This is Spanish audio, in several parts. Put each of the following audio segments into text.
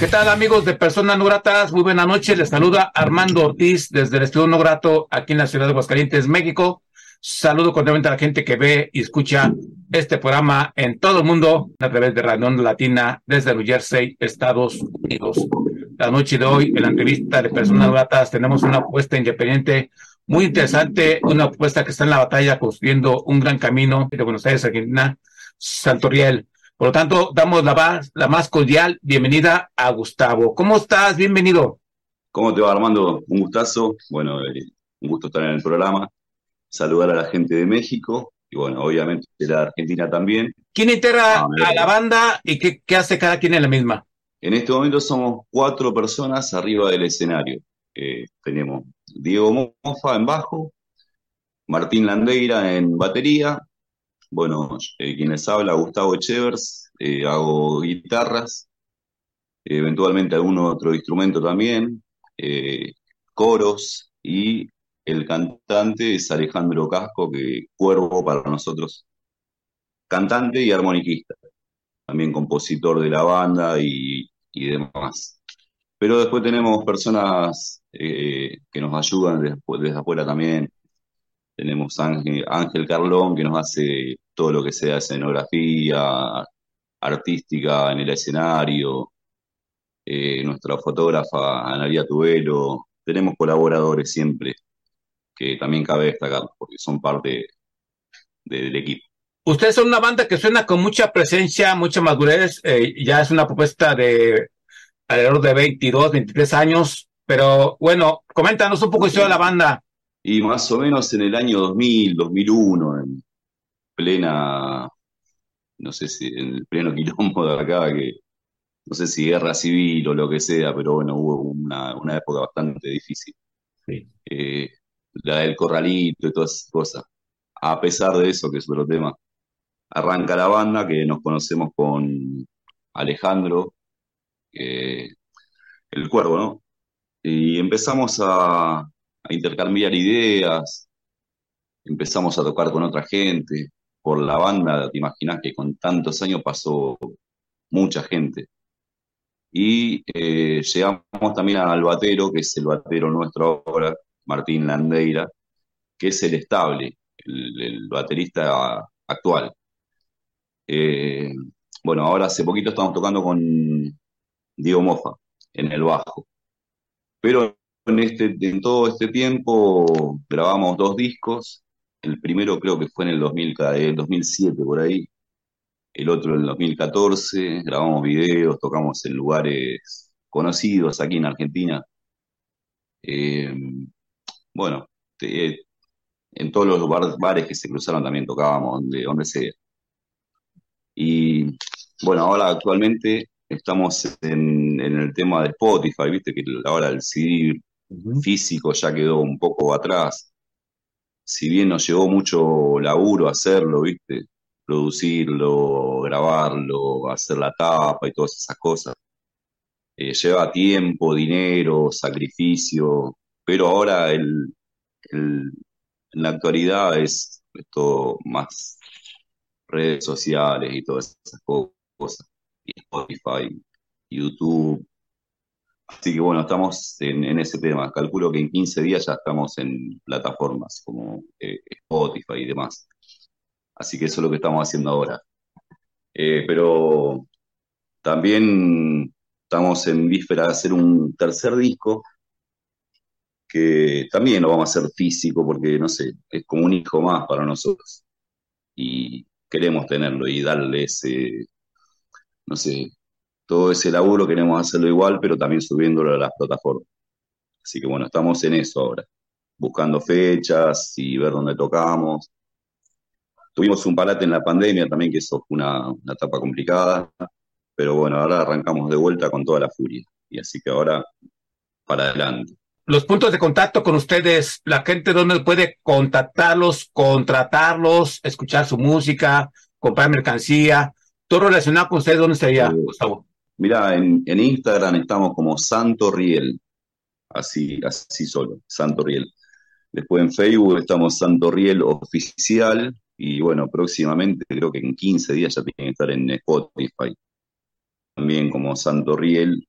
¿Qué tal amigos de Personas No Gratas? Muy buena noche. Les saluda Armando Ortiz desde el Estudio No Grato aquí en la ciudad de Aguascalientes, México. Saludo cordialmente a la gente que ve y escucha este programa en todo el mundo a través de Radio Latina desde New Jersey, Estados Unidos. La noche de hoy, en la entrevista de Personas No Gratas, tenemos una apuesta independiente muy interesante, una apuesta que está en la batalla construyendo un gran camino de Buenos Aires, Argentina, Santoriel. Por lo tanto, damos la más, la más cordial bienvenida a Gustavo. ¿Cómo estás? Bienvenido. ¿Cómo te va, Armando? Un gustazo. Bueno, eh, un gusto estar en el programa. Saludar a la gente de México y, bueno, obviamente de la Argentina también. ¿Quién integra ah, a la banda y qué, qué, hace cada quien en la misma? En este momento somos cuatro personas arriba del escenario. Eh, tenemos Diego Mofa en bajo, Martín Landeira en batería, bueno, eh, quienes habla, Gustavo Echevers, eh, hago guitarras, eventualmente algún otro instrumento también, eh, coros y el cantante es Alejandro Casco, que cuervo para nosotros, cantante y armoniquista, también compositor de la banda y, demás. Pero después tenemos personas que nos ayudan desde afuera también, tenemos Ángel, Ángel Carlón que nos hace todo lo que sea escenografía artística en el escenario, eh, nuestra fotógrafa Analia Tubelo, tenemos colaboradores siempre que también cabe destacar porque son parte del equipo. Ustedes son una banda que suena con mucha presencia, mucha madurez, eh, ya es una propuesta de alrededor de 22, 23 años, pero bueno, coméntanos un poco sobre la banda. Y más o menos en el año 2000, 2001, en plena, no sé si, en el pleno quilombo de acá, que no sé si guerra civil o lo que sea, pero bueno, hubo una, una época bastante difícil. Eh, la del corralito y todas esas cosas. A pesar de eso, que es otro tema, arranca la banda, que nos conocemos con Alejandro, el cuervo, ¿no? Y empezamos a, a intercambiar ideas, empezamos a tocar con otra gente, por la banda, te imaginas que con tantos años pasó mucha gente. Y eh, llegamos también al batero, que es el batero nuestro ahora, Martín Landeira, que es el estable, el, baterista actual. Eh, bueno, ahora hace poquito estamos tocando con Diego Mofa en el bajo. Pero en, este, en todo este tiempo grabamos dos discos. El primero creo que fue en el, 2000, el 2007, por ahí. El otro en el 2014. Grabamos videos, tocamos en lugares conocidos aquí en Argentina. Eh, bueno, en todos los bares que se cruzaron también tocábamos, donde, donde sea. Y bueno, ahora actualmente estamos en, en, el tema de Spotify, viste que ahora el CD físico ya quedó un poco atrás. Si bien nos llevó mucho laburo hacerlo, ¿viste? Producirlo, grabarlo, hacer la tapa y todas esas cosas. Eh, lleva tiempo, dinero, sacrificio, pero ahora el, en la actualidad es, todo más redes sociales y todas esas cosas. Y Spotify, YouTube, Así que bueno, estamos en, ese tema. Calculo que en 15 días ya estamos en plataformas como eh, Spotify y demás. Así que eso es lo que estamos haciendo ahora. Eh, pero también estamos en víspera de hacer un tercer disco que también lo vamos a hacer físico porque, no sé, es como un hijo más para nosotros. Y queremos tenerlo y darle ese, no sé, todo ese laburo queremos hacerlo igual, pero también subiéndolo a las plataformas. Así que bueno, estamos en eso ahora, buscando fechas y ver dónde tocamos. tuvimos un parate en la pandemia también, que eso fue una, una etapa complicada, pero bueno, ahora arrancamos de vuelta con toda la furia. Y así que ahora, para adelante. Los puntos de contacto con ustedes, la gente donde puede contactarlos, contratarlos, escuchar su música, comprar mercancía, todo relacionado con ustedes, ¿dónde estaría, Eh, Gustavo? Mira, en, Instagram estamos como Santo Riel, así, así solo, Santo Riel. Después en Facebook estamos Santo Riel Oficial y bueno, próximamente, creo que en 15 días ya tiene que estar en Spotify. También como Santo Riel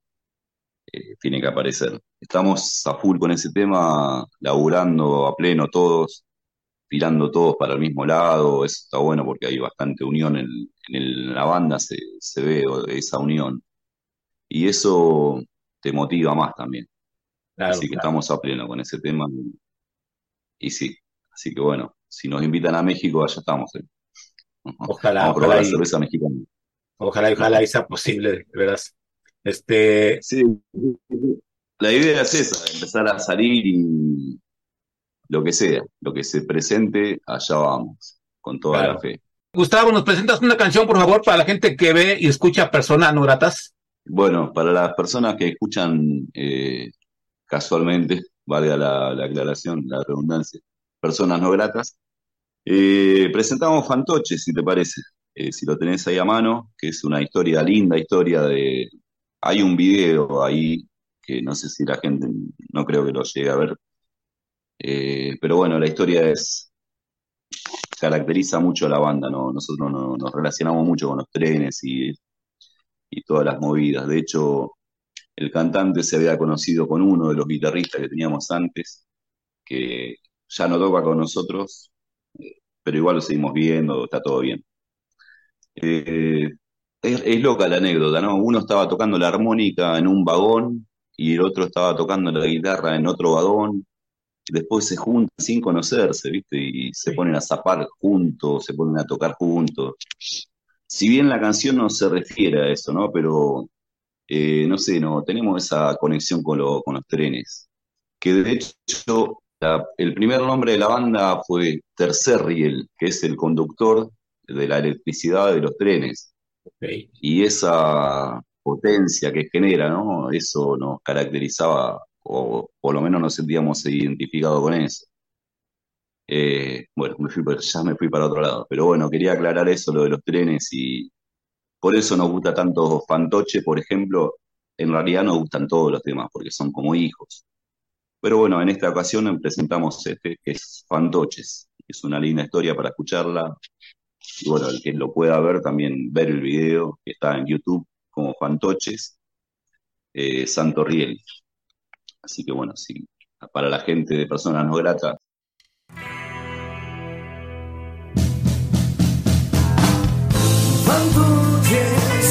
eh, tiene que aparecer. Estamos a full con ese tema, laburando a pleno todos, tirando todos para el mismo lado. Eso está bueno porque hay bastante unión en, la banda, se, se ve esa unión. Y eso te motiva más también. Claro, Así que claro. estamos a pleno con ese tema. Y sí, así que bueno, si nos invitan a México, allá estamos. eh. Ojalá, Vamos a probar ojalá la y, mexicana. ojalá y ojalá y sea posible, de veras. Este, Sí, la idea es esa, empezar a salir y lo que sea, lo que se presente, allá vamos, con toda Claro. la fe. Gustavo, ¿nos presentas una canción, por favor, para la gente que ve y escucha personas no gratas? Bueno, para las personas que escuchan eh, casualmente, valga la, la aclaración, la redundancia, personas no gratas, eh, presentamos Fantoche, si te parece, Eh, si lo tenés ahí a mano, que es una historia, linda historia de... Hay un video ahí que no sé si la gente, no creo que lo llegue a ver, pero bueno, la historia es, caracteriza mucho a la banda, ¿no? Nosotros no- nos relacionamos mucho con los trenes y, y todas las movidas. De hecho, el cantante se había conocido con uno de los guitarristas que teníamos antes, que ya no toca con nosotros, eh, pero igual lo seguimos viendo, está todo bien. Eh, es, es loca la anécdota, ¿no? Uno estaba tocando la armónica en un vagón y el otro estaba tocando la guitarra en otro vagón. Después se juntan sin conocerse, ¿viste? Y se ponen a zapar juntos, se ponen a tocar juntos. Si bien la canción no se refiere a eso, ¿no? Pero eh, no sé, no, tenemos esa conexión con, lo- con los trenes. Que de hecho, la- el primer nombre de la banda fue Tercer Riel, que es el conductor de la electricidad de los trenes. Y esa potencia que genera, ¿no? Eso nos caracterizaba, o por lo menos nos sentíamos identificados con eso. Eh, bueno, ya me fui para otro lado, pero bueno, quería aclarar eso, lo de los trenes y por eso nos gusta tanto Fantoche, por ejemplo, en realidad nos gustan todos los temas porque son como hijos. Pero bueno, en esta ocasión presentamos este, que es Fantoches. Es una linda historia para escucharla. Y bueno, el que lo pueda ver, también ver el video que está en YouTube como Fantoches, eh, Santo Riel. Así que bueno, para la gente de personas no gratas, Fantoches,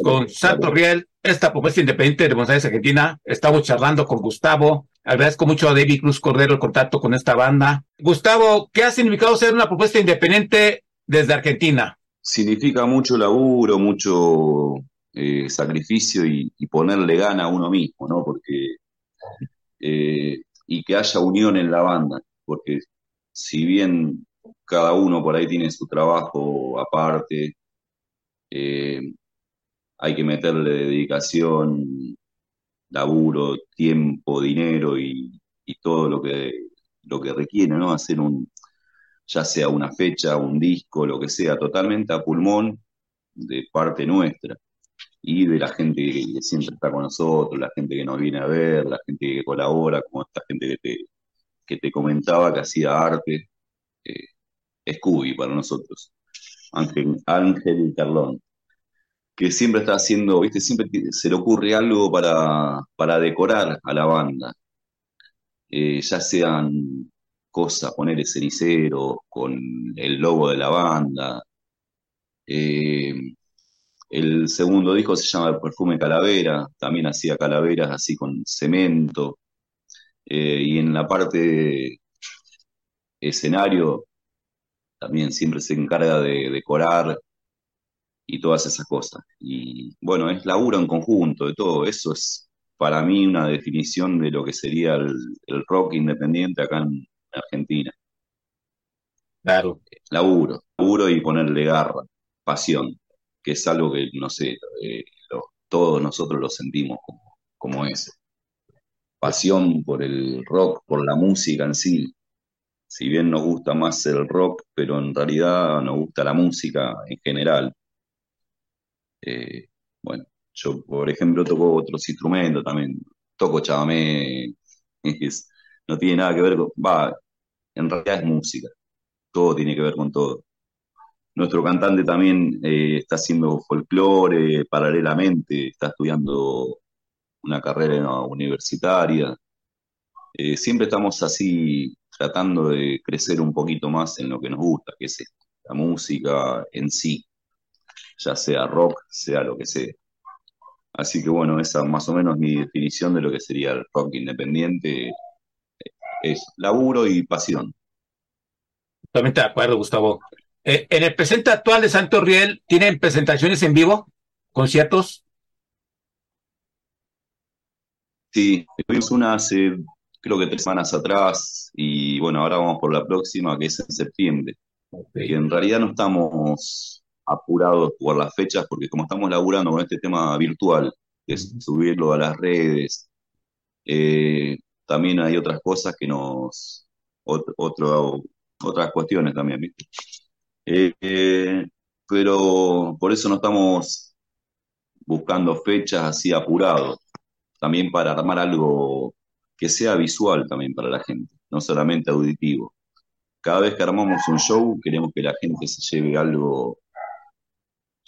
con Santo. Riel, esta propuesta independiente de Buenos Aires, Argentina. Estamos charlando con Gustavo. Agradezco mucho a David Cruz Cordero el contacto con esta banda. Gustavo, ¿qué ha significado ser una propuesta independiente desde Argentina? Significa mucho laburo, mucho eh, sacrificio y, y ponerle gana a uno mismo, ¿no? Porque, eh, y que haya unión en la banda, porque si bien cada uno por ahí tiene su trabajo aparte, eh, hay que meterle dedicación, laburo, tiempo, dinero y, y todo lo que, lo que requiere, ¿no? Hacer un, ya sea una fecha, un disco, lo que sea, totalmente a pulmón de parte nuestra y de la gente que siempre está con nosotros, la gente que nos viene a ver, la gente que colabora, como esta gente que te, que te comentaba que hacía arte, eh, Scooby para nosotros, Ángel, Ángel Carlón, que siempre está haciendo, viste, siempre se le ocurre algo para, para decorar a la banda, Eh, ya sean cosas, poner cenicero con el logo de la banda. Eh, el segundo disco se llama Perfume Calavera, también hacía calaveras así con cemento. Eh, y en la parte escenario también siempre se encarga de decorar y todas esas cosas. Y bueno, es laburo en conjunto de todo. Eso es para mí una definición de lo que sería el, el rock independiente acá en Argentina. Claro. Laburo, laburo y ponerle garra, pasión, que es algo que, no sé, eh, lo- todos nosotros lo sentimos como, como eso. Pasión por el rock, por la música en sí. Si bien nos gusta más el rock, pero en realidad nos gusta la música en general. Eh, bueno, yo, por ejemplo, toco otros instrumentos también. Toco chamamé, es- no tiene nada que ver con... Va, en realidad es música. Todo tiene que ver con todo. Nuestro cantante también eh, está haciendo folclore paralelamente, está estudiando una carrera universitaria. Eh, siempre estamos así tratando de crecer un poquito más en lo que nos gusta, que es la música en sí, ya sea rock, sea lo que sea. Así que bueno, esa más o menos mi definición de lo que sería el rock independiente es laburo y pasión. Totalmente de acuerdo, Gustavo. Eh, en el presente actual de Santo Riel, ¿tienen presentaciones en vivo? ¿Conciertos? Sí, tuvimos una hace creo que tres semanas atrás y bueno, ahora vamos por la próxima que es en septiembre. Y en realidad no estamos apurados por las fechas porque como estamos laburando con este tema virtual, de subirlo a las redes, eh, también hay otras cosas que nos, otro, otras cuestiones también, ¿viste? Eh, eh, pero por eso no estamos buscando fechas así apurados, también para armar algo que sea visual también para la gente, no solamente auditivo. Cada vez que armamos un show, queremos que la gente se lleve algo,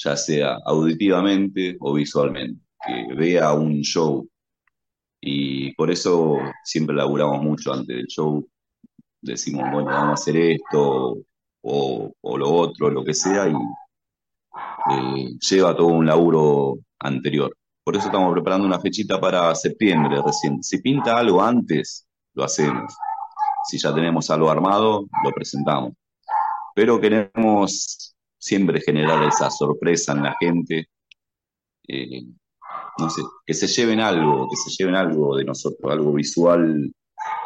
ya sea auditivamente o visualmente, que vea un show. Y por eso siempre laburamos mucho antes del show. Decimos, bueno, vamos a hacer esto o, lo otro, lo que sea, y eh, lleva todo un laburo anterior. Por eso estamos preparando una fechita para septiembre recién. Si pinta algo antes, lo hacemos. Si ya tenemos algo armado, lo presentamos. Pero queremos siempre generar esa sorpresa en la gente. Eh, no sé, que se lleven algo, que se lleven algo de nosotros, algo visual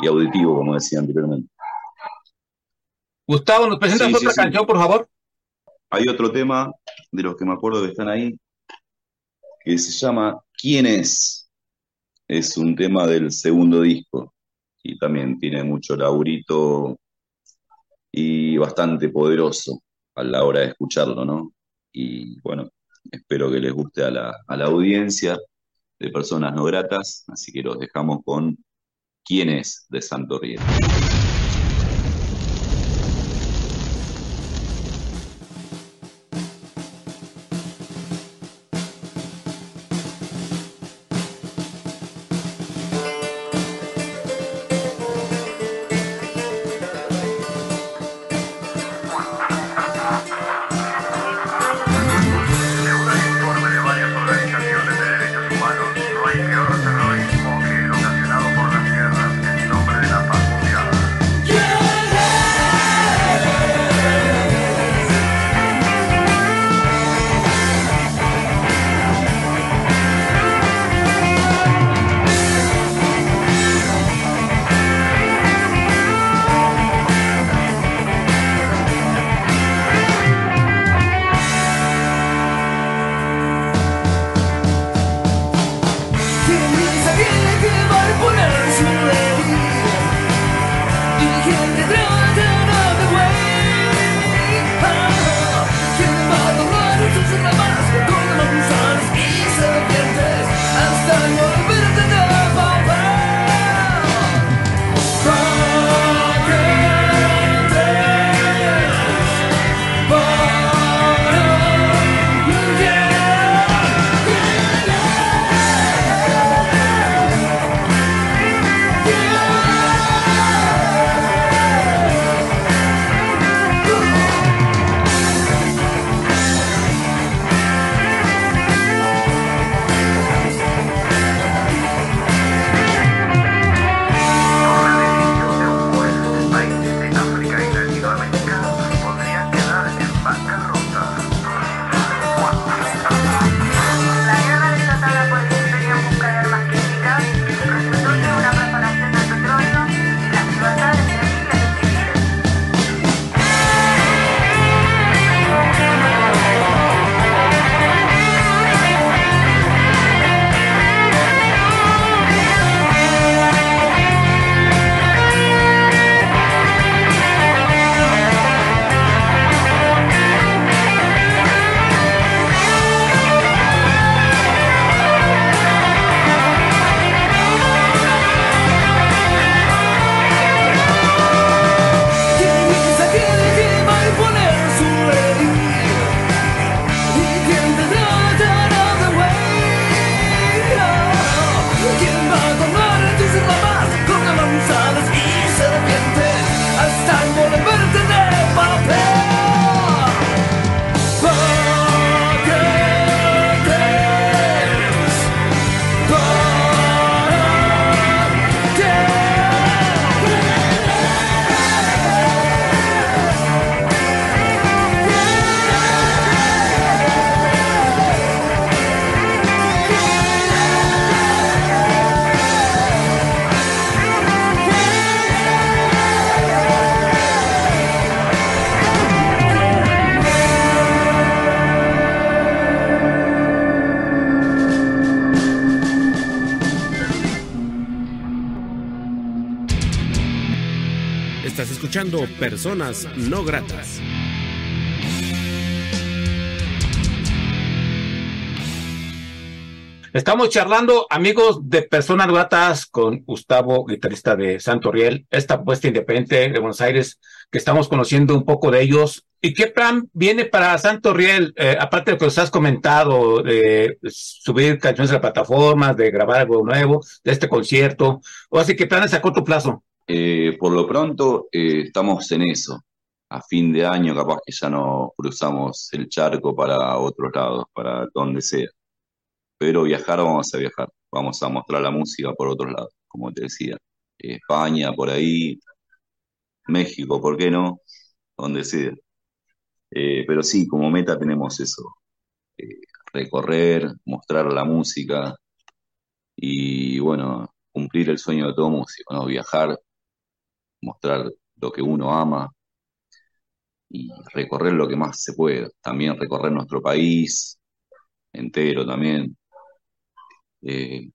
y auditivo, como decía anteriormente. Gustavo, ¿nos presentas Sí, otra sí. canción, por favor? Hay otro tema de los que me acuerdo que están ahí, que se llama ¿Quién es? Es un tema del segundo disco y también tiene mucho laurito y bastante poderoso a la hora de escucharlo, ¿no? Y bueno, espero que les guste a la, a la audiencia de personas no gratas, así que los dejamos con ¿Quién es? de Santo Riel. Escuchando Personas No Gratas. Estamos charlando, amigos de Personas Gratas, con Gustavo, guitarrista de Santo Riel, esta apuesta independiente de Buenos Aires, que estamos conociendo un poco de ellos. ¿Y qué plan viene para Santo Riel? Eh, aparte de lo que os has comentado, de subir canciones a las plataformas, de grabar algo nuevo, de este concierto, o así que planes a corto plazo. Eh, por lo pronto, eh, estamos en eso. A fin de año, capaz que ya no cruzamos el charco para otros lados, para donde sea. Pero viajar, vamos a viajar. Vamos a mostrar la música por otros lados, como te decía. España, por ahí, México, ¿por qué no? Donde sea. Eh, pero sí, como meta tenemos eso, recorrer, mostrar la música y bueno, cumplir el sueño de todo músico, ¿no? Viajar, mostrar lo que uno ama y recorrer lo que más se pueda. También recorrer nuestro país entero también. Eh,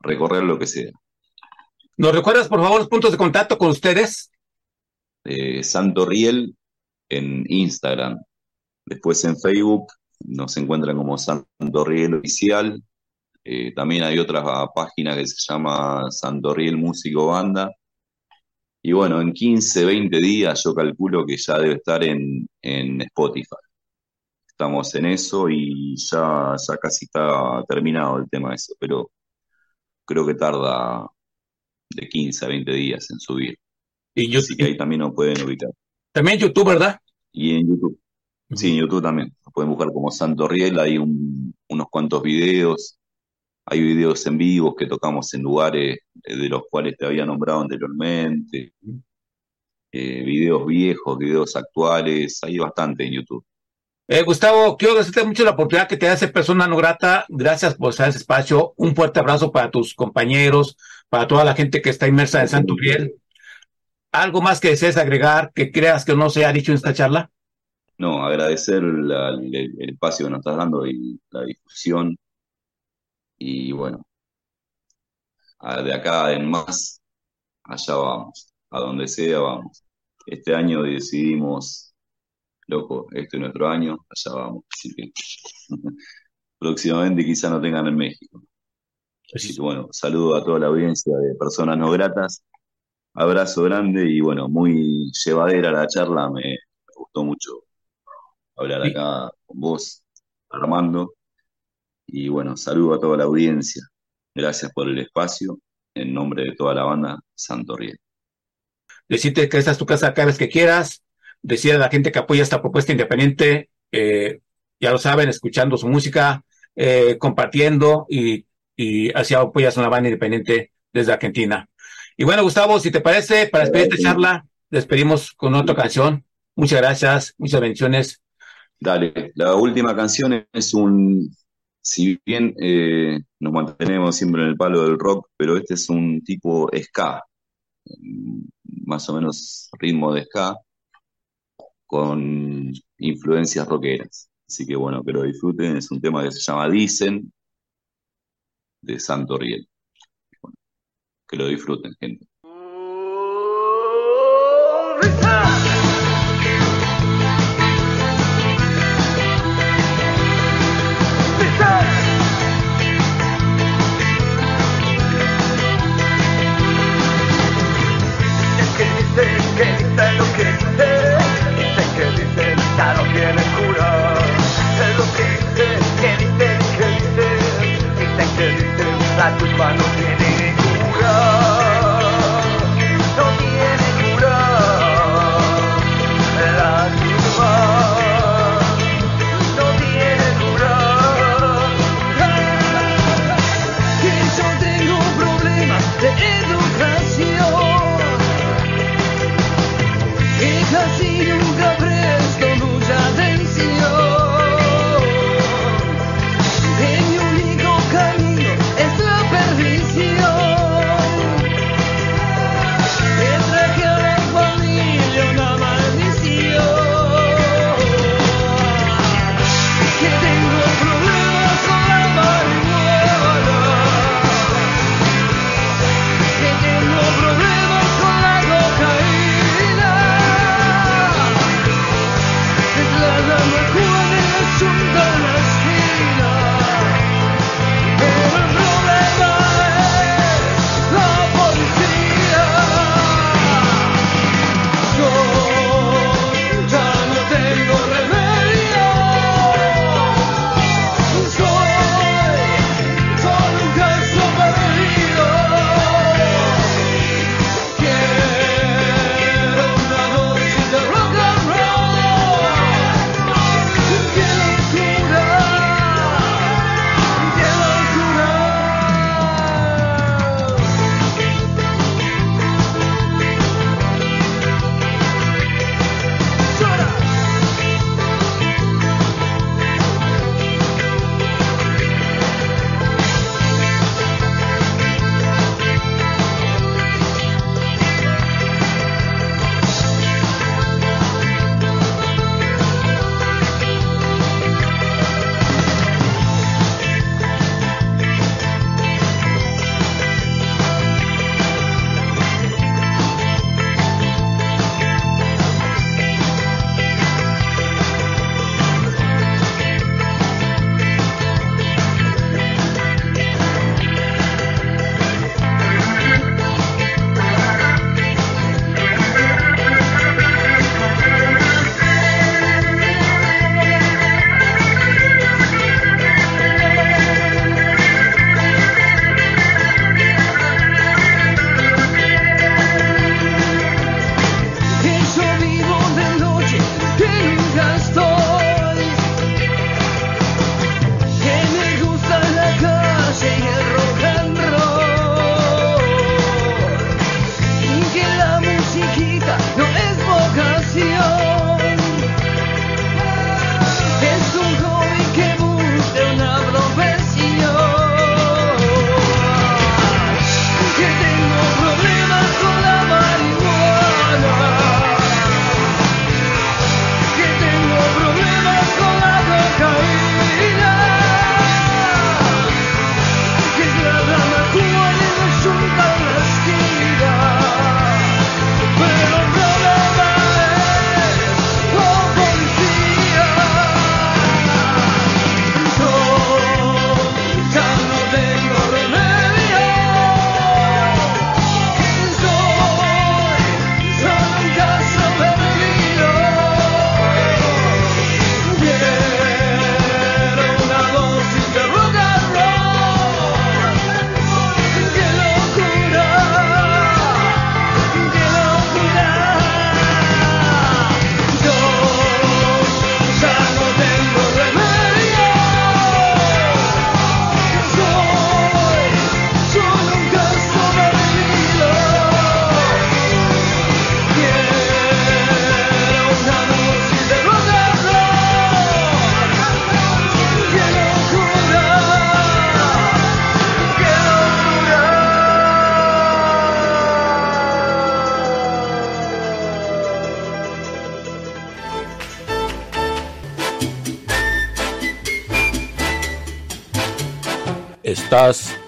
recorrer lo que sea. ¿Nos recuerdas, por favor, los puntos de contacto con ustedes? Eh, Santo Riel en Instagram. Después en Facebook nos encuentran como Santo Riel Oficial. Eh, también hay otra página que se llama Santo Riel Músico Banda. Y bueno, en 15, 20 días yo calculo que ya debe estar en, en Spotify. Estamos en eso y ya, ya casi está terminado el tema de eso, pero creo que tarda de 15 a 20 días en subir. Y Así que ahí también nos pueden ubicar. también YouTube, ¿verdad? Y en YouTube. Sí, en YouTube también. Nos pueden buscar como Santo Riel, hay un- unos cuantos videos. Hay videos en vivos que tocamos en lugares eh, de los cuales te había nombrado anteriormente. Eh, videos viejos, videos actuales. Hay bastante en YouTube. Eh, Gustavo, quiero agradecerte mucho la oportunidad que te hace persona no grata. Gracias por estar en ese espacio. Un fuerte abrazo para tus compañeros, para toda la gente que está inmersa en Santo Riel. ¿Algo más que desees agregar que creas que no se ha dicho en esta charla? No, agradecer la- el, el espacio que nos estás dando y la difusión. Y bueno, de acá en más, allá vamos. A donde sea, vamos. Este año decidimos, loco, este es nuestro año, allá vamos. Así que próximamente quizá no tengan en México. Así que bueno, saludo a toda la audiencia de personas no gratas. Abrazo grande y bueno, muy llevadera la charla, me, me gustó mucho hablar Sí. acá con vos, Armando. Y bueno, saludo a toda la audiencia. Gracias por el espacio. En nombre de toda la banda, Santo Riel. Decirte que esta es tu casa cada vez que quieras. Decirle a la gente que apoya esta propuesta independiente, eh, ya lo saben, escuchando su música, eh, compartiendo y, y así apoyas una banda independiente desde Argentina. Y bueno, Gustavo, si te parece, para despedir esta charla, despedimos con otra canción. Muchas gracias, muchas bendiciones. Dale, la última canción es un, si bien eh, nos mantenemos siempre en el palo del rock, pero este es un tipo ska, mm, más o menos ritmo de ska, con influencias rockeras. Así que bueno, que lo disfruten, es un tema que se llama Dicen, de Santo Riel. Bueno, que lo disfruten, gente.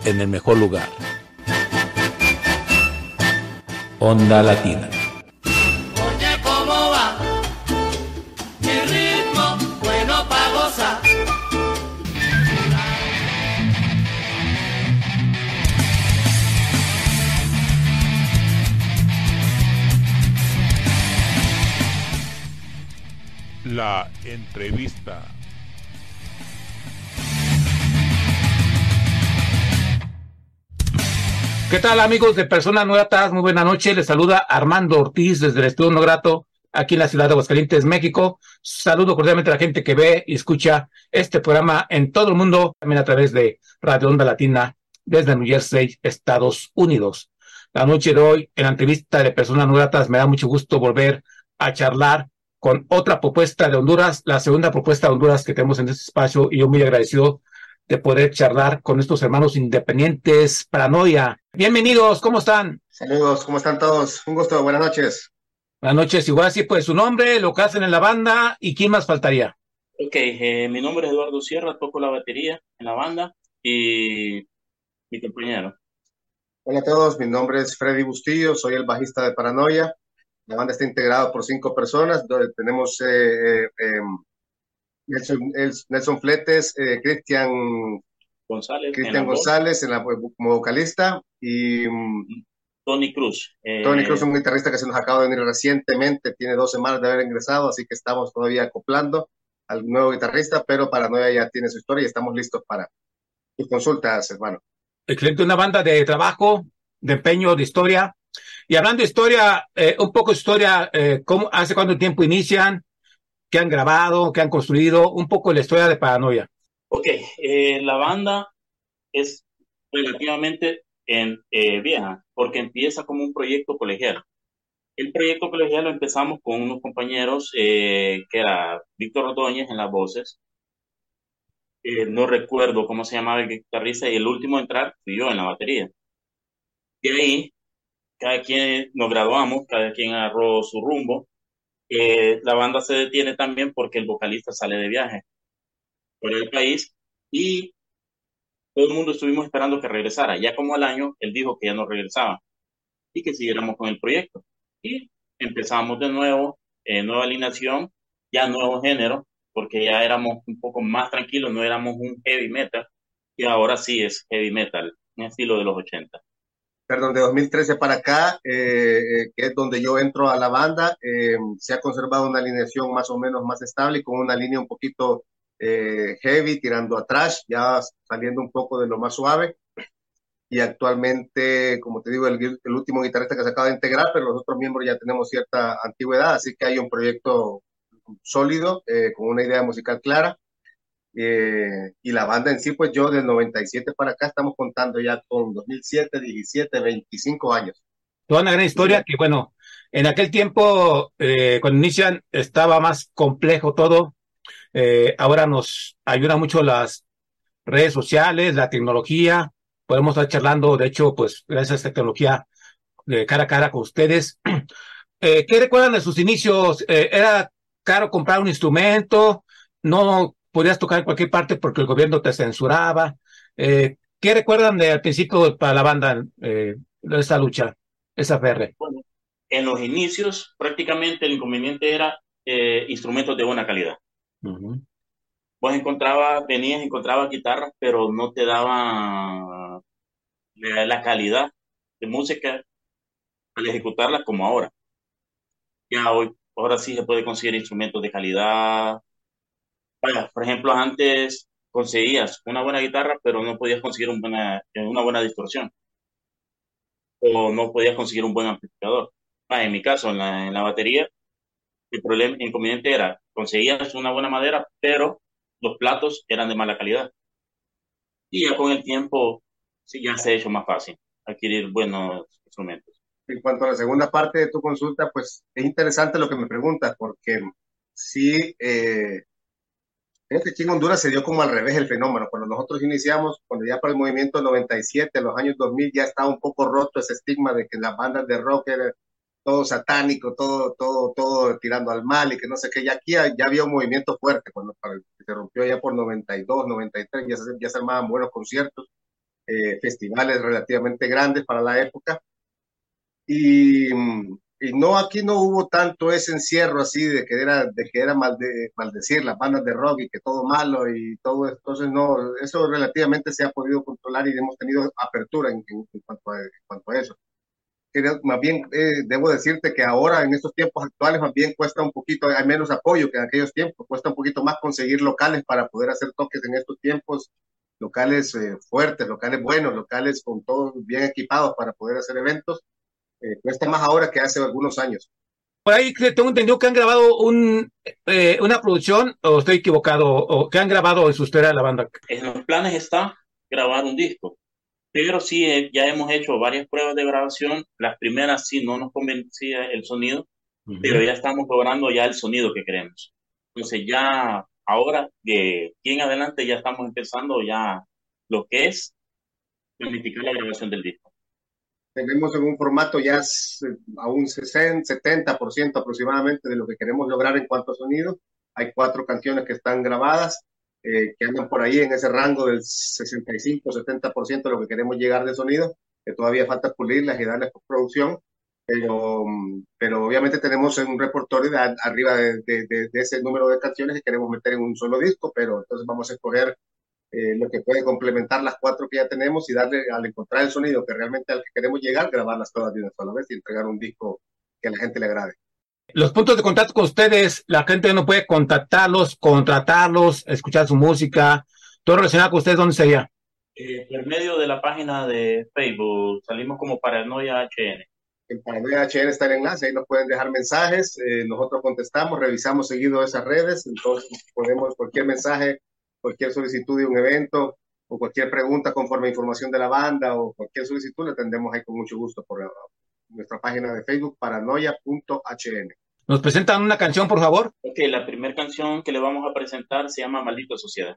En el mejor lugar. Onda Latina. Oye, ¿cómo va? Mi ritmo, bueno pa' gozar. La entrevista. ¿Qué tal amigos de Personas Nuevas? Muy buena noche. Les saluda Armando Ortiz desde el Estudio No Grato, aquí en la ciudad de Aguascalientes, México. Saludo cordialmente a la gente que ve y escucha este programa en todo el mundo, también a través de Radio Onda Latina desde New Jersey, Estados Unidos. La noche de hoy, en la entrevista de Personas Nuevas, me da mucho gusto volver a charlar con otra propuesta de Honduras, la segunda propuesta de Honduras que tenemos en este espacio y yo muy agradecido de poder charlar con estos hermanos independientes, Paranoia. Bienvenidos, ¿cómo están? Saludos, ¿cómo están todos? Un gusto, buenas noches. Buenas noches, igual así pues su nombre, lo que hacen en la banda y quién más faltaría. Ok, eh, mi nombre es Eduardo Sierra, toco la batería en la banda y mi compañero. Hola a todos, mi nombre es Freddy Bustillo, soy el bajista de Paranoia. La banda está integrada por cinco personas, donde tenemos eh, eh, em, Nelson, Nelson Fletes, eh, Cristian González, Cristian González en la, como vocalista y um, Tony Cruz. Eh, Tony Cruz es un guitarrista que se nos acaba de venir recientemente, tiene dos semanas de haber ingresado, así que estamos todavía acoplando al nuevo guitarrista, pero Paranoia ya tiene su historia y estamos listos para tus consultas, hermano. Excelente, una banda de trabajo, de empeño, de historia. Y hablando de historia, eh, un poco de historia, eh, ¿cómo, ¿hace cuánto tiempo inician? ¿Qué han grabado? ¿Qué han construido? Un poco la historia de Paranoia. Ok, eh, la banda es relativamente en, eh, vieja porque empieza como un proyecto colegial. El proyecto colegial lo empezamos con unos compañeros eh, que era Víctor Ordóñez en las voces. Eh, no recuerdo cómo se llamaba el guitarrista y el último a entrar fui yo en la batería. De ahí, cada quien nos graduamos, cada quien agarró su rumbo. Eh, la banda se detiene también porque el vocalista sale de viaje por el país y todo el mundo estuvimos esperando que regresara. Ya como al año, él dijo que ya no regresaba y que siguiéramos con el proyecto. Y empezamos de nuevo, eh, nueva alineación, ya nuevo género, porque ya éramos un poco más tranquilos, no éramos un heavy metal, y ahora sí es heavy metal, en estilo de los 80. Perdón, de 2013 para acá, eh, eh, que es donde yo entro a la banda, eh, se ha conservado una alineación más o menos más estable con una línea un poquito eh, heavy, tirando atrás, ya saliendo un poco de lo más suave. Y actualmente, como te digo, el, el, último guitarrista que se acaba de integrar, pero los otros miembros ya tenemos cierta antigüedad, así que hay un proyecto sólido, eh, con una idea musical clara. Eh, y la banda en sí, pues yo del 97 para acá estamos contando ya con 2007, 17, 25 años. Toda una gran historia que, bueno, en aquel tiempo, eh, cuando inician, estaba más complejo todo, eh, ahora nos ayuda mucho las redes sociales, la tecnología. Podemos estar charlando, de hecho, pues gracias a esta tecnología de cara a cara con ustedes. ¿Qué recuerdan de sus inicios? ¿Era caro comprar un instrumento? ¿No podías tocar en cualquier parte porque el gobierno te censuraba? Eh, ¿Qué recuerdan de al principio para la banda de esa lucha, esa ferre? Bueno, en los inicios prácticamente el inconveniente era instrumentos de buena calidad. Uh -huh. Vos encontrabas, venías, encontrabas guitarras, pero no te daban la, la calidad de música al ejecutarlas como ahora. Ya hoy, ahora sí se puede conseguir instrumentos de calidad. Vaya, por ejemplo, antes conseguías una buena guitarra, pero no podías conseguir un buena, una buena distorsión. O no podías conseguir un buen amplificador. Ah, en mi caso, en la, en la batería, el problema, inconveniente era, conseguías una buena madera, pero los platos eran de mala calidad. Y ya con el tiempo, sí, ya se ha hecho más fácil adquirir buenos instrumentos. En cuanto a la segunda parte de tu consulta, pues es interesante lo que me preguntas, porque sí, eh, fíjate que en Honduras se dio como al revés el fenómeno. Cuando nosotros iniciamos, cuando ya para el movimiento 97, los años 2000, ya estaba un poco roto ese estigma de que las bandas de rock eran todo satánico, todo, todo, todo tirando al mal y que no sé qué. Ya aquí ya había un movimiento fuerte cuando se rompió ya por 92, 93, ya se, ya se armaban buenos conciertos. eh, festivales relativamente grandes para la época. Y, y, no, aquí no hubo tanto ese encierro así de que era, de que era malde, maldecir las bandas de rock y que todo malo y todo, entonces no, eso relativamente se ha podido controlar y hemos tenido apertura en, en, en cuanto, a, en cuanto a eso. Más bien eh, debo decirte que ahora en estos tiempos actuales más bien cuesta un poquito, hay menos apoyo que en aquellos tiempos, cuesta un poquito más conseguir locales para poder hacer toques en estos tiempos, locales eh, fuertes, locales buenos, locales con todos bien equipados para poder hacer eventos, eh, cuesta más ahora que hace algunos años. Por ahí tengo entendido que han grabado un, eh, una producción, o estoy equivocado, o que han grabado en su historia de la banda. En los planes está grabar un disco pero sí eh, ya hemos hecho varias pruebas de grabación. Las primeras sí no nos convencía el sonido, uh -huh. pero ya estamos logrando ya el sonido que queremos. Entonces ya ahora de aquí en adelante ya estamos empezando ya lo que es planificar la grabación del disco. Tenemos en un formato ya a un 60, 70% aproximadamente de lo que queremos lograr en cuanto a sonido. Hay cuatro canciones que están grabadas eh, que andan por ahí en ese rango del 65-70% de lo que queremos llegar de sonido, que todavía falta pulirlas y darles postproducción, pero, pero obviamente tenemos un repertorio de, arriba de, de, de, ese número de canciones que queremos meter en un solo disco, pero entonces vamos a escoger eh, lo que puede complementar las cuatro que ya tenemos y darle, al encontrar el sonido que realmente al que queremos llegar, grabarlas todas de una sola vez y entregar un disco que a la gente le agrade. Los puntos de contacto con ustedes, la gente no puede contactarlos, contratarlos, escuchar su música, todo relacionado con ustedes, ¿dónde sería? Eh, por medio de la página de Facebook, salimos como Paranoia HN. En Paranoia HN está el enlace, ahí nos pueden dejar mensajes, eh, nosotros contestamos, revisamos seguido esas redes, entonces podemos cualquier mensaje, cualquier solicitud de un evento o cualquier pregunta conforme a información de la banda o cualquier solicitud, le atendemos ahí con mucho gusto por nuestra página de Facebook, paranoia.hn. ¿Nos presentan una canción, por favor? Ok, la primera canción que le vamos a presentar se llama Maldita Sociedad.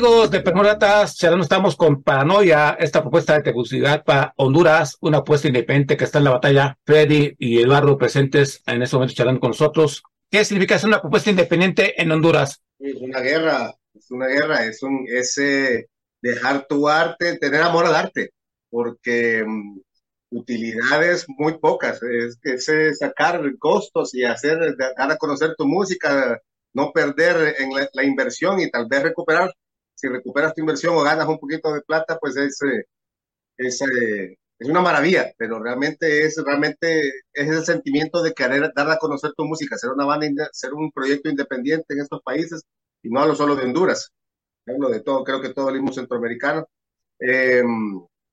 Amigos de Permoratas, ya no estamos con Paranoia, esta propuesta de Tegucigalpa, Honduras, una apuesta independiente que está en la batalla. Freddy y Eduardo presentes en este momento charlando con nosotros. ¿Qué significa ser una propuesta independiente en Honduras? Es una guerra, es una guerra, es un es eh, dejar tu arte, tener amor al arte, porque mm, utilidades muy pocas, es, es, sacar costos y hacer, dar a conocer tu música, no perder en la, la inversión y tal vez recuperar si recuperas tu inversión o ganas un poquito de plata, pues es, eh, es, eh, es una maravilla, pero realmente es, realmente es el sentimiento de querer dar a conocer tu música, ser una banda, ser un proyecto independiente en estos países, y no hablo solo de Honduras, hablo de todo, creo que todo el mismo centroamericano. Eh,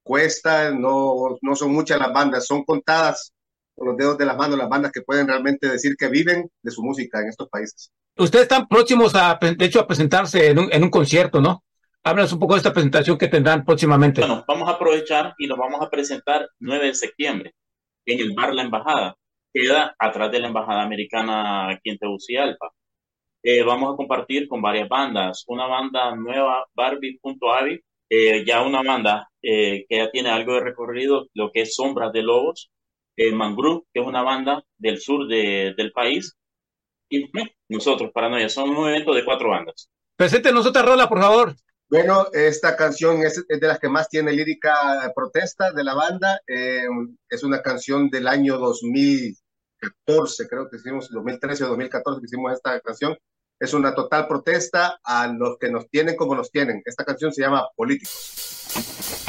cuesta, no, no son muchas las bandas, son contadas con los dedos de las manos las bandas que pueden realmente decir que viven de su música en estos países. Ustedes están próximos, a, de hecho, a presentarse en un, en un concierto, ¿no? Háblanos un poco de esta presentación que tendrán próximamente. Bueno, vamos a aprovechar y nos vamos a presentar 9 de septiembre en el bar La Embajada. Queda atrás de la Embajada Americana aquí en Tegucigalpa. Eh, vamos a compartir con varias bandas. Una banda nueva, Barbie.avi, eh, ya una banda eh, que ya tiene algo de recorrido, lo que es Sombras de Lobos, eh, Mangrove, que es una banda del sur de, del país, y nosotros, Paranoia, son un evento de cuatro bandas. Preséntenos otra rola, por favor. Bueno, esta canción es, es, de las que más tiene lírica protesta de la banda. Eh, es una canción del año 2014, creo que hicimos, 2013 o 2014 que hicimos esta canción. Es una total protesta a los que nos tienen como nos tienen. Esta canción se llama Políticos.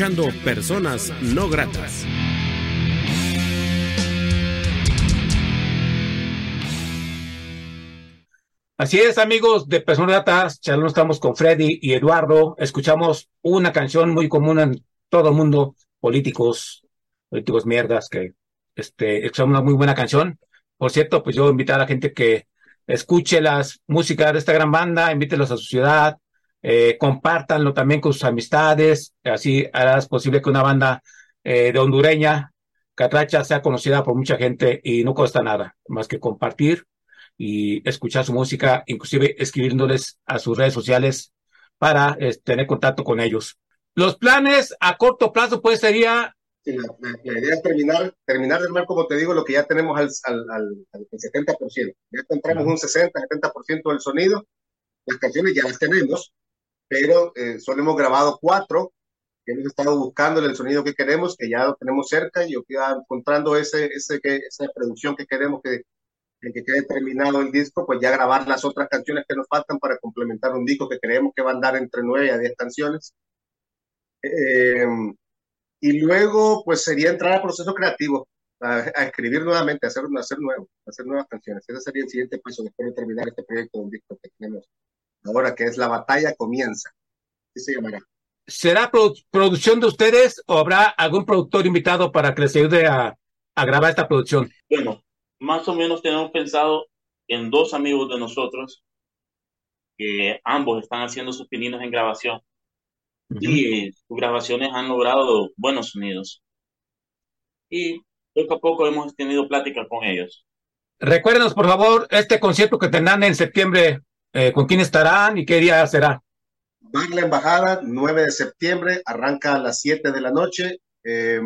Escuchando Personas No Gratas. Así es, amigos de Personas Gratas, charlando estamos con Freddy y Eduardo. Escuchamos una canción muy común en todo el mundo, políticos, políticos mierdas, que este, es una muy buena canción. Por cierto, pues yo invito a la gente que escuche las músicas de esta gran banda, invítelos a su ciudad, eh, compártanlo también con sus amistades, así harás posible que una banda eh, de hondureña, Catracha, sea conocida por mucha gente y no cuesta nada, más que compartir y escuchar su música, inclusive escribiéndoles a sus redes sociales para eh, tener contacto con ellos. Los planes a corto plazo, pues sería Sí, la, la- la idea es terminar, terminar de armar, como te digo, lo que ya tenemos al, al, al, al 70%. Ya encontramos un 60, 70% del sonido. Las canciones ya las tenemos, pero eh, solo hemos grabado cuatro, que hemos estado buscando el sonido que queremos, que ya lo tenemos cerca, y yo ya encontrando ese, ese, que, esa producción que queremos que, que que quede terminado el disco, pues ya grabar las otras canciones que nos faltan para complementar un disco que creemos que va a andar entre 9 a 10 canciones. Eh, y luego, pues sería entrar al proceso creativo, a, a escribir nuevamente, a hacer, a hacer nuevo, a hacer nuevas canciones. Ese sería el siguiente paso después de terminar este proyecto de un disco que tenemos ahora, que es La Batalla Comienza. Así se llamará. ¿Será produ- producción de ustedes o habrá algún productor invitado para que les ayude a, a grabar esta producción? Bueno, más o menos tenemos pensado en dos amigos de nosotros que ambos están haciendo sus pininos en grabación y sus grabaciones han logrado buenos sonidos. Y poco a poco hemos tenido plática con ellos. Recuérdenos, por favor, este concierto que tendrán en septiembre, eh, con quién estarán y qué día será. Bar La Embajada, 9 de septiembre, arranca a las 7 de la noche. eh,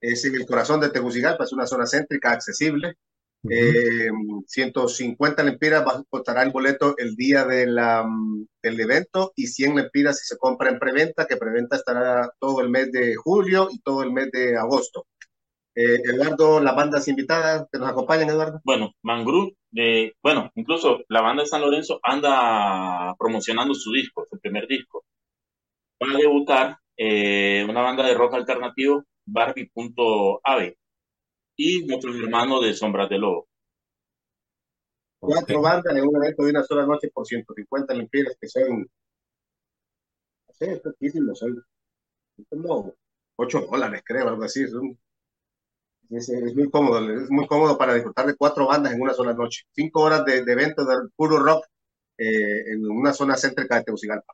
es en el corazón de Tegucigalpa, es una zona céntrica, accesible. Eh, 150 lempiras costará el boleto el día de la, mm, del evento y 100 lempiras si se compra en preventa, que preventa estará todo el mes de julio y todo el mes de agosto. Eh, Eduardo, las bandas invitadas que nos acompañan, Eduardo. Bueno, Mangru, de, bueno, incluso la banda de San Lorenzo anda promocionando su disco, su primer disco. Va a debutar eh, una banda de rock alternativo, Barbie.ave, y nuestros hermanos de Sombras de Lobo. Cuatro bandas en un evento de una sola noche por 150 lempiras, que son, no sé, es poquísimo, son como 8 dólares, creo, algo así. son- es, es muy cómodo, es muy cómodo para disfrutar de cuatro bandas en una sola noche. Cinco horas de, de evento de puro rock eh, en una zona céntrica de Tegucigalpa.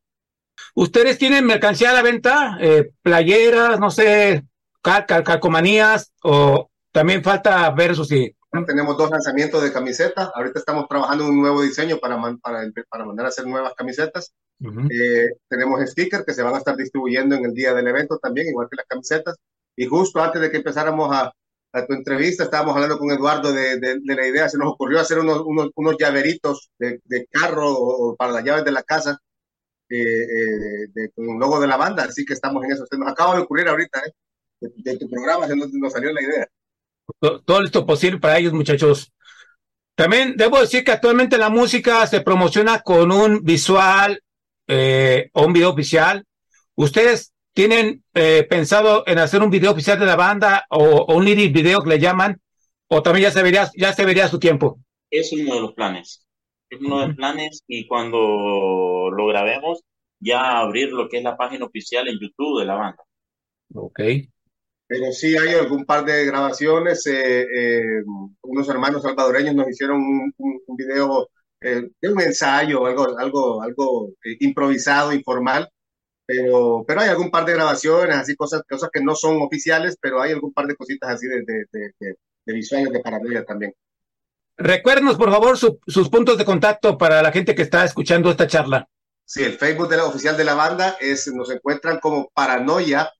¿Ustedes tienen mercancía a la venta? Eh, playeras, no sé, cal- cal- calcomanías, o también falta ver eso sí. Tenemos dos lanzamientos de camisetas. Ahorita estamos trabajando en un nuevo diseño para, man- para, para mandar a hacer nuevas camisetas. Eh, tenemos stickers que se van a estar distribuyendo en el día del evento también, igual que las camisetas. Y justo antes de que empezáramos a, a tu entrevista, estábamos hablando con Eduardo de, de- de la idea. Se nos ocurrió hacer unos, unos, unos llaveritos de, de carro o, para las llaves de la casa eh, eh, con un logo de la banda. Así que estamos en eso. Se nos acaba de ocurrir ahorita, ¿eh? De, tu programa se nos, nos salió la idea. To- Todo esto posible para ellos, muchachos. También debo decir que actualmente la música se promociona con un visual eh, o un video oficial. ¿Ustedes tienen eh, pensado en hacer un video oficial de la banda o, o un lyric video que le llaman? ¿O también ya se vería, ya se vería a su tiempo? Es uno de los planes. Es uno de los planes y cuando lo grabemos, ya abrir lo que es la página oficial en YouTube de la banda. Ok. Pero sí hay algún par de grabaciones. eh, eh, unos hermanos salvadoreños nos hicieron un, un- un video eh, de un ensayo, algo, algo, algo eh, improvisado, informal. Pero, pero hay algún par de grabaciones, así cosas, cosas que no son oficiales, pero hay algún par de cositas así de, de, de, de- visuales de paranoia también. Recuérdenos, por favor, su- sus puntos de contacto para la gente que está escuchando esta charla. Sí, el Facebook de la oficial de la banda es, nos encuentran como paranoia.hn.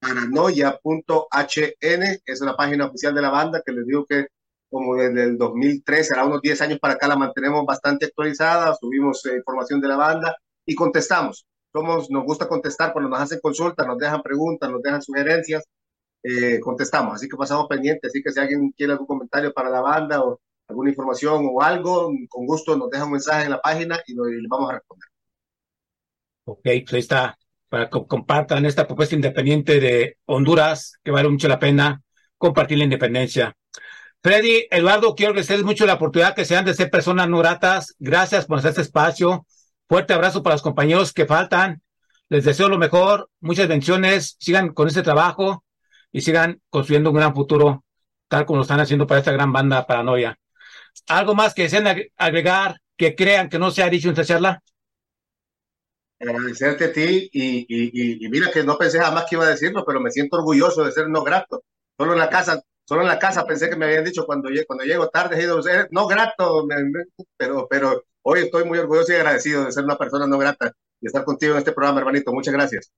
Paranoia.hn es la página oficial de la banda que les digo que como desde el 2003, será unos 10 años para acá, la mantenemos bastante actualizada, subimos eh, información de la banda y contestamos. Somos, nos gusta contestar cuando nos hacen consultas, nos dejan preguntas, nos dejan sugerencias, eh, contestamos. Así que pasamos pendientes. Así que si alguien quiere algún comentario para la banda o alguna información o algo, con gusto nos deja un mensaje en la página y, nos, y vamos a responder. Ok, pues ahí está, para que compartan esta propuesta independiente de Honduras, que vale mucho la pena compartir la independencia. Freddy, Eduardo, quiero agradecerles mucho la oportunidad que sean de ser personas no gratas. Gracias por hacer este espacio. Fuerte abrazo para los compañeros que faltan. Les deseo lo mejor, muchas bendiciones. Sigan con este trabajo y sigan construyendo un gran futuro, tal como lo están haciendo para esta gran banda Paranoia. ¿Algo más que deseen ag- agregar que crean que no se ha dicho en esta charla? agradecerte a ti y, y, y, y mira que no pensé jamás que iba a decirlo, pero me siento orgulloso de ser no grato. Solo en la casa, solo en la casa pensé que me habían dicho cuando, cuando llego tarde, he ido, "Eres no grato, pero, pero hoy estoy muy orgulloso y agradecido de ser una persona no grata y estar contigo en este programa, hermanito. Muchas gracias.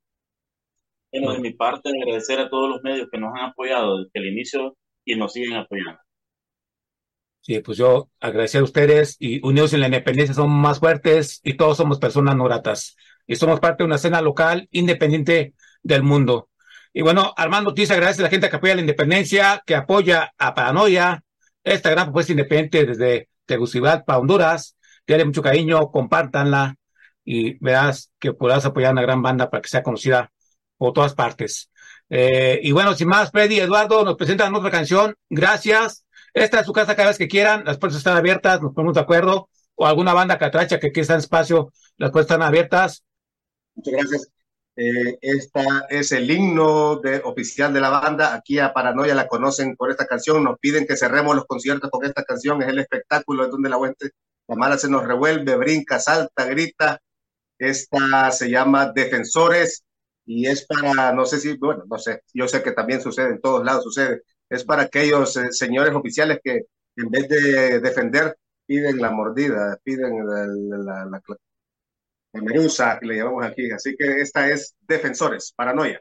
Bueno, de mi parte, agradecer a todos los medios que nos han apoyado desde el inicio y nos siguen apoyando. Sí, pues yo agradecer a ustedes y unidos en la independencia somos más fuertes y todos somos personas no gratas. Y somos parte de una escena local independiente del mundo. Y bueno, Armando Ortiz agradece a la gente que apoya la independencia, que apoya a Paranoia, esta gran propuesta independiente desde Tegucigalpa, Honduras. Tiene mucho cariño, compártanla y verás que podrás apoyar a una gran banda para que sea conocida por todas partes. Eh, y bueno, sin más, Freddy, Eduardo, nos presentan otra canción. Gracias. Esta es su casa cada vez que quieran, las puertas están abiertas, nos ponemos de acuerdo, o alguna banda catracha que quiera estar en espacio, las puertas están abiertas. Muchas gracias. Eh, esta es el himno de, oficial de la banda. Aquí a Paranoia la conocen por esta canción. Nos piden que cerremos los conciertos con esta canción. Es el espectáculo donde la, gente, la mala se nos revuelve, brinca, salta, grita. Esta se llama Defensores y es para, no sé si, bueno, no sé, yo sé que también sucede en todos lados, sucede. Es para aquellos eh, señores oficiales que en vez de defender piden la mordida, piden la, la, la, que le llamamos aquí. Así que esta es Defensores, Paranoia.